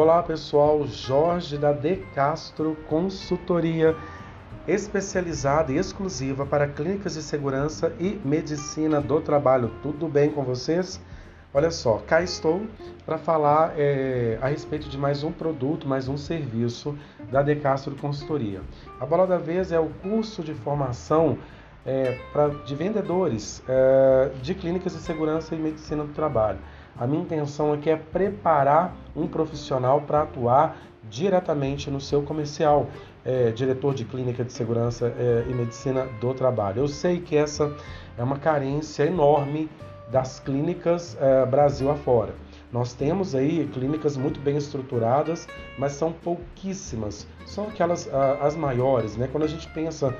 Olá pessoal, Jorge da De Castro Consultoria, especializada e exclusiva para clínicas de segurança e medicina do trabalho. Tudo bem com vocês? Olha só, cá estou para falar é, a respeito de mais um produto, mais um serviço da De Castro Consultoria. A bola da vez é o curso de formação é, pra, de vendedores é, de clínicas de segurança e medicina do trabalho. A minha intenção aqui é preparar um profissional para atuar diretamente no seu comercial, é, diretor de clínica de segurança é, e medicina do trabalho. Eu sei que essa é uma carência enorme das clínicas é, Brasil afora. Nós temos aí clínicas muito bem estruturadas, mas são pouquíssimas. São aquelas as maiores, né? Quando a gente pensa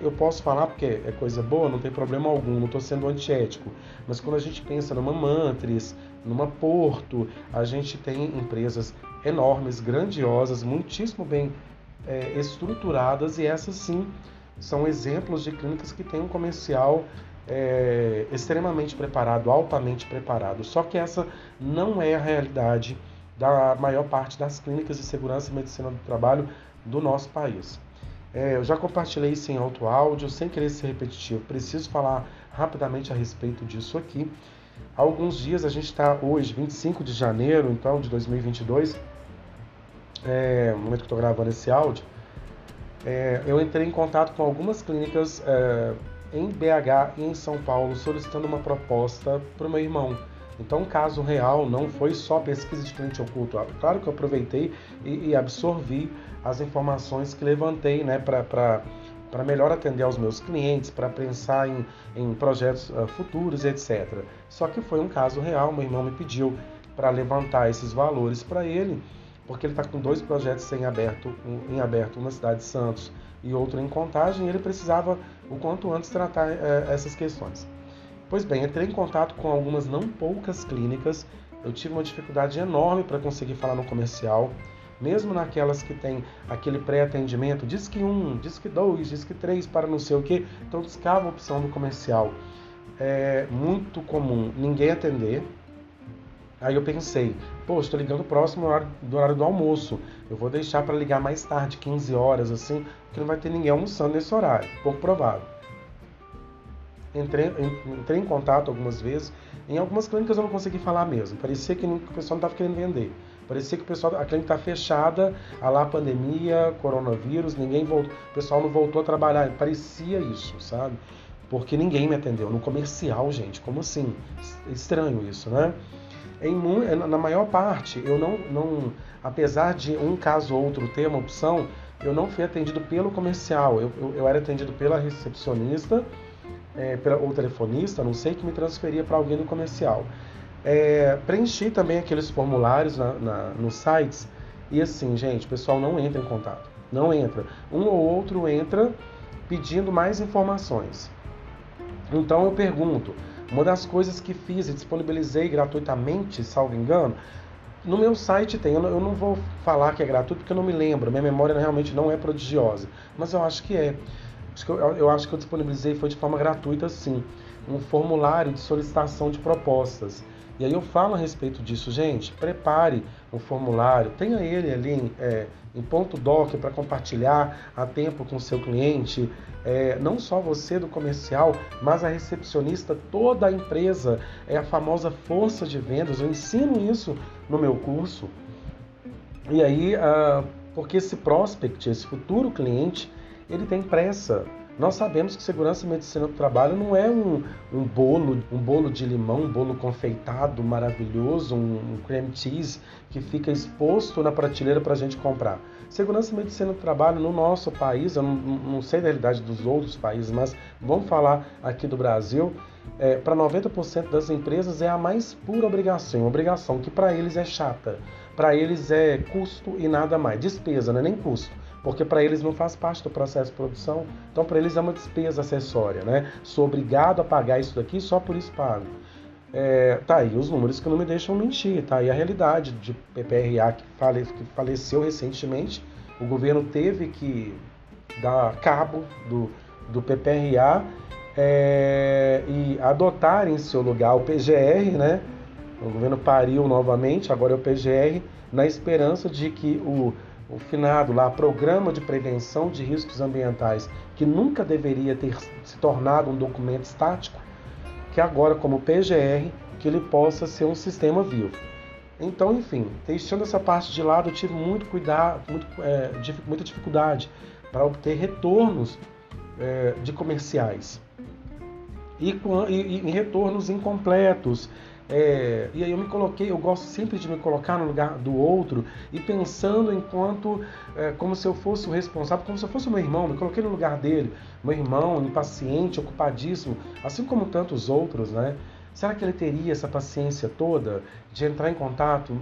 eu posso falar porque é coisa boa, não tem problema algum, não estou sendo antiético. Mas quando a gente pensa numa Mantris, numa Porto, a gente tem empresas enormes, grandiosas, muitíssimo bem é, estruturadas e essas sim são exemplos de clínicas que têm um comercial é, extremamente preparado, altamente preparado. Só que essa não é a realidade da maior parte das clínicas de segurança e medicina do trabalho do nosso país. É, eu já compartilhei isso em alto áudio, sem querer ser repetitivo. Preciso falar rapidamente a respeito disso aqui. Há alguns dias, a gente está hoje, 25 de janeiro, então, de 2022, é, no momento que estou gravando esse áudio, é, eu entrei em contato com algumas clínicas é, em BH e em São Paulo solicitando uma proposta para o meu irmão. Então, caso real, não foi só pesquisa de cliente oculto. Claro que eu aproveitei e, e absorvi as informações que levantei né, para melhor atender aos meus clientes, para pensar em, em projetos uh, futuros, etc. Só que foi um caso real, meu irmão me pediu para levantar esses valores para ele, porque ele está com dois projetos em aberto, um, em aberto, na cidade de Santos e outro em Contagem, e ele precisava o quanto antes tratar uh, essas questões. Pois bem, entrei em contato com algumas não poucas clínicas. Eu tive uma dificuldade enorme para conseguir falar no comercial, mesmo naquelas que tem aquele pré-atendimento, diz que um, diz que dois, diz que três para não sei o que, então descava a opção do comercial. É muito comum ninguém atender. Aí eu pensei, pô, estou ligando próximo do horário, do almoço. Eu vou deixar para ligar mais tarde, 15 horas, assim, porque não vai ter ninguém almoçando nesse horário. Pouco provável. Entrei, entrei em contato algumas vezes. Em algumas clínicas eu não consegui falar mesmo. Parecia que o pessoal não estava querendo vender. Parecia que o pessoal, a clínica está fechada, a lá pandemia, coronavírus, ninguém voltou, o pessoal não voltou a trabalhar. Parecia isso, sabe? Porque ninguém me atendeu. No comercial, gente, como assim? Estranho isso, né? Em, na maior parte, eu não, não, apesar de um caso ou outro ter uma opção, eu não fui atendido pelo comercial. Eu, eu, eu era atendido pela recepcionista é, pela, ou telefonista, não sei, que me transferia para alguém do comercial. É, preenchi também aqueles formulários na, na, nos sites e assim, gente, o pessoal não entra em contato. Não entra. Um ou outro entra pedindo mais informações. Então eu pergunto, uma das coisas que fiz e disponibilizei gratuitamente, salvo engano, no meu site tem, eu não, eu não vou falar que é gratuito porque eu não me lembro, minha memória realmente não é prodigiosa, mas eu acho que é eu acho que eu disponibilizei foi de forma gratuita, sim, um formulário de solicitação de propostas. E aí eu falo a respeito disso, gente. Prepare o formulário, tenha ele ali em, é, em ponto doc para compartilhar a tempo com o seu cliente. É, não só você do comercial, mas a recepcionista, toda a empresa, é a famosa força de vendas. Eu ensino isso no meu curso. E aí, uh, porque esse prospect, esse futuro cliente, ele tem pressa. Nós sabemos que segurança e medicina do trabalho não é um, um bolo, um bolo de limão, um bolo confeitado maravilhoso, um, um cream cheese que fica exposto na prateleira para a gente comprar. Segurança e medicina do trabalho no nosso país, eu não, não sei da realidade dos outros países, mas vamos falar aqui do Brasil, é, para 90% das empresas é a mais pura obrigação, obrigação que para eles é chata, para eles é custo e nada mais, despesa, não é nem custo porque para eles não faz parte do processo de produção, então para eles é uma despesa acessória, né? Sou obrigado a pagar isso daqui só por isso pago. É, tá aí os números que não me deixam mentir, tá aí a realidade de PPRA que, fale, que faleceu recentemente, o governo teve que dar cabo do, do PPRA é, e adotar em seu lugar o PGR, né? O governo pariu novamente, agora é o PGR, na esperança de que o, o finado lá, Programa de Prevenção de Riscos Ambientais, que nunca deveria ter se tornado um documento estático, que agora, como PGR, que ele possa ser um sistema vivo. Então, enfim, deixando essa parte de lado, eu tive muito cuidado, muito, é, muita dificuldade para obter retornos é, de comerciais e, e, e retornos incompletos. É, e aí eu me coloquei, eu gosto sempre de me colocar no lugar do outro e pensando enquanto é, como se eu fosse o responsável, como se eu fosse o meu irmão, me coloquei no lugar dele, meu irmão, impaciente, ocupadíssimo, assim como tantos outros, né? Será que ele teria essa paciência toda de entrar em contato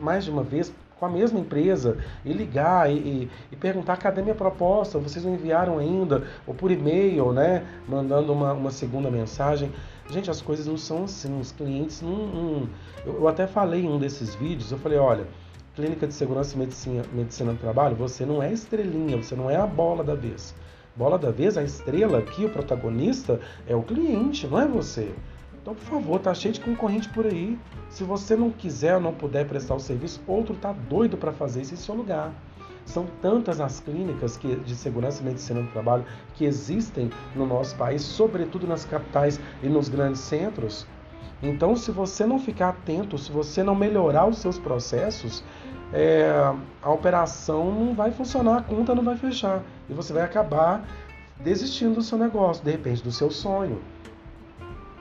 mais de uma vez com a mesma empresa e ligar e, e, e, perguntar cadê minha proposta, vocês não enviaram ainda, ou por e-mail, né, mandando uma, uma segunda mensagem. Gente, as coisas não são assim, os clientes não... não... Eu, eu, até falei em um desses vídeos, eu falei, olha, clínica de segurança e medicina, medicina do trabalho, você não é estrelinha, você não é a bola da vez. Bola da vez, a estrela aqui, o protagonista, é o cliente, não é você. Então, por favor, tá cheio de concorrente por aí. Se você não quiser ou não puder prestar o serviço, outro tá doido para fazer isso em seu lugar. São tantas as clínicas que, de segurança e medicina do trabalho que existem no nosso país, sobretudo nas capitais e nos grandes centros. Então, se você não ficar atento, se você não melhorar os seus processos, é, a operação não vai funcionar, a conta não vai fechar e você vai acabar desistindo do seu negócio, de repente do seu sonho.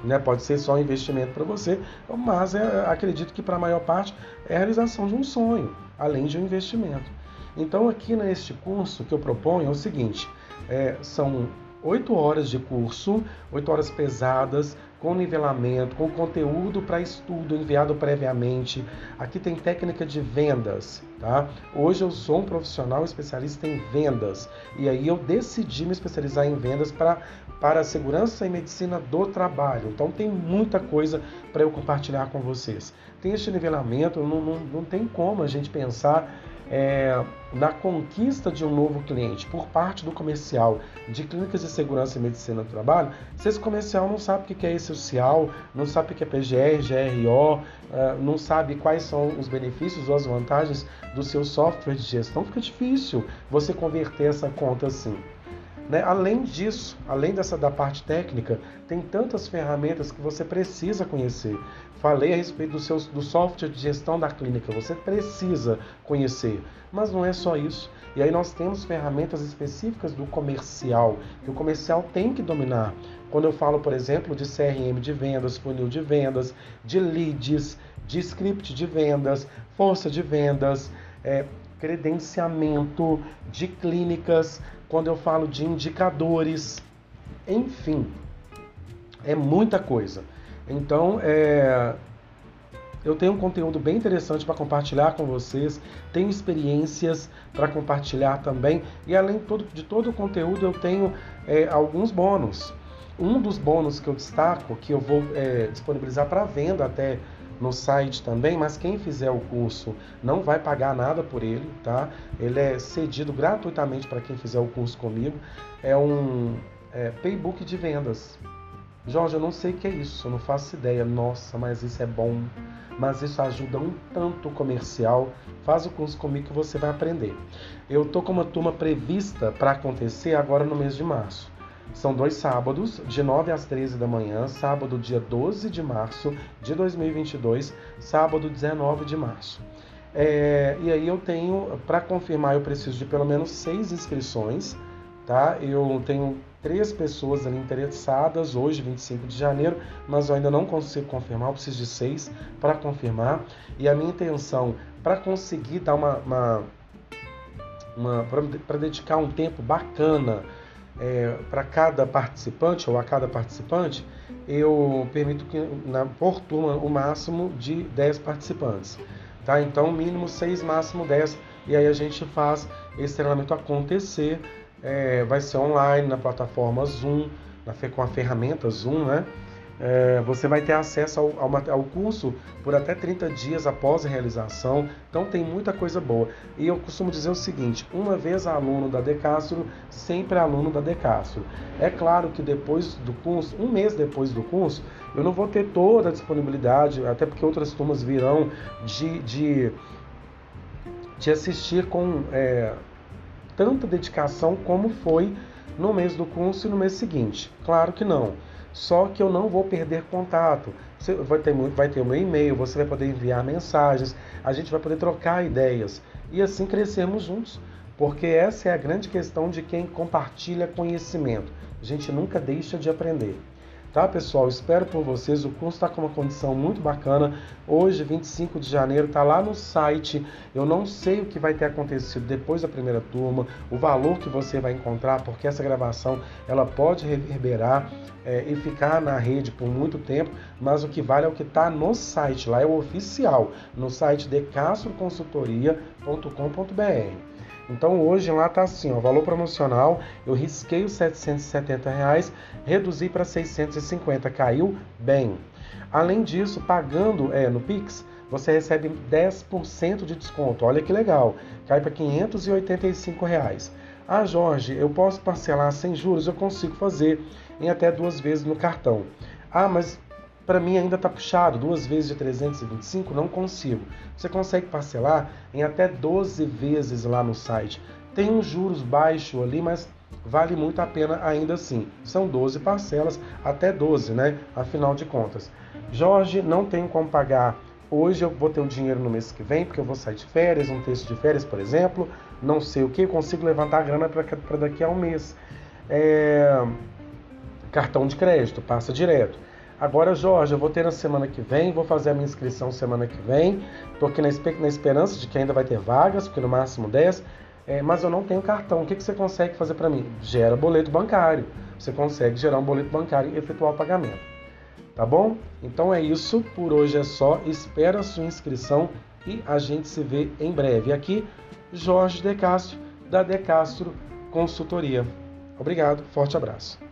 Né? Pode ser só um investimento para você, mas é, acredito que para a maior parte é a realização de um sonho, além de um investimento. Então, aqui neste curso que eu proponho é o seguinte: é, são oito horas de curso, oito horas pesadas, com nivelamento, com conteúdo para estudo enviado previamente. Aqui tem técnica de vendas, tá? Hoje eu sou um profissional especialista em vendas e aí eu decidi me especializar em vendas para para segurança e medicina do trabalho. Então tem muita coisa para eu compartilhar com vocês. Tem este nivelamento, não, não, não tem como a gente pensar é, na conquista de um novo cliente por parte do comercial de clínicas de segurança e medicina do trabalho, se esse comercial não sabe o que é essencial, não sabe o que é PGR, GRO, é, não sabe quais são os benefícios ou as vantagens do seu software de gestão, fica difícil você converter essa conta assim. Né? Além disso, além dessa da parte técnica, tem tantas ferramentas que você precisa conhecer. Falei a respeito do, seu, do software de gestão da clínica, você precisa conhecer. Mas não é só isso. E aí nós temos ferramentas específicas do comercial, que o comercial tem que dominar. Quando eu falo, por exemplo, de CRM de vendas, funil de vendas, de leads, de script de vendas, força de vendas, é, credenciamento de clínicas, quando eu falo de indicadores, enfim, é muita coisa. Então, é, eu tenho um conteúdo bem interessante para compartilhar com vocês, tenho experiências para compartilhar também, e além de todo o conteúdo, eu tenho é, alguns bônus. Um dos bônus que eu destaco, que eu vou é, disponibilizar para venda até no site também, mas quem fizer o curso não vai pagar nada por ele, tá? Ele é cedido gratuitamente para quem fizer o curso comigo. É um é, paybook de vendas. Jorge, eu não sei o que é isso, eu não faço ideia. Nossa, mas isso é bom. Mas isso ajuda um tanto comercial. Faz o curso comigo que você vai aprender. Eu tô com uma turma prevista para acontecer agora no mês de março. São dois sábados, de 9 às 13 da manhã, sábado dia 12 de março de 2022, sábado 19 de março. É, e aí eu tenho, para confirmar, eu preciso de pelo menos seis inscrições, tá? Eu tenho três pessoas ali interessadas hoje, 25 de janeiro, mas eu ainda não consigo confirmar, eu preciso de seis para confirmar. E a minha intenção, para conseguir dar uma, uma, uma para dedicar um tempo bacana é, para cada participante ou a cada participante, eu permito que na, por turma o máximo de 10 participantes. Tá? Então, mínimo 6, máximo 10. E aí a gente faz esse treinamento acontecer. É, vai ser online na plataforma Zoom, na, com a ferramenta Zoom, né? É, você vai ter acesso ao, ao, ao, curso por até 30 dias após a realização, então tem muita coisa boa. E eu costumo dizer o seguinte: uma vez aluno da Decastro, sempre aluno da Decastro. É claro que depois do curso, um mês depois do curso, eu não vou ter toda a disponibilidade, até porque outras turmas virão de, de, de assistir com é, tanta dedicação como foi no mês do curso e no mês seguinte. Claro que não. Só que eu não vou perder contato. Você vai ter, vai ter o meu e-mail, você vai poder enviar mensagens, a gente vai poder trocar ideias e assim crescermos juntos. Porque essa é a grande questão de quem compartilha conhecimento. A gente nunca deixa de aprender. Tá, pessoal? Espero por vocês. O curso está com uma condição muito bacana. Hoje, 25 de janeiro, está lá no site. Eu não sei o que vai ter acontecido depois da primeira turma, o valor que você vai encontrar, porque essa gravação ela pode reverberar é, e ficar na rede por muito tempo, mas o que vale é o que está no site. Lá é o oficial, no site decastroconsultoria.com.br. Então hoje lá tá assim, ó, valor promocional, eu risquei os 770 reais, reduzi para 650, caiu bem. Além disso, pagando é, no Pix, você recebe 10% de desconto. Olha que legal, cai para 585 reais. Ah, Jorge, eu posso parcelar sem juros? Eu consigo fazer em até duas vezes no cartão. Ah, mas para mim ainda está puxado, duas vezes de 325 não consigo. Você consegue parcelar em até 12 vezes lá no site. Tem uns juros baixos ali, mas vale muito a pena ainda assim. São 12 parcelas, até 12, né? Afinal de contas. Jorge, não tenho como pagar. Hoje eu vou ter o dinheiro no mês que vem, porque eu vou sair de férias, um texto de férias, por exemplo. Não sei o que, consigo levantar a grana para daqui a um mês. É... Cartão de crédito, passa direto. Agora, Jorge, eu vou ter na semana que vem, vou fazer a minha inscrição semana que vem. Estou aqui na, na, esperança de que ainda vai ter vagas, porque no máximo 10. É, mas eu não tenho cartão. O que, que você consegue fazer para mim? Gera boleto bancário. Você consegue gerar um boleto bancário e efetuar o pagamento. Tá bom? Então é isso. Por hoje é só. Espero a sua inscrição e a gente se vê em breve. Aqui, Jorge De Castro, da De Castro Consultoria. Obrigado, forte abraço.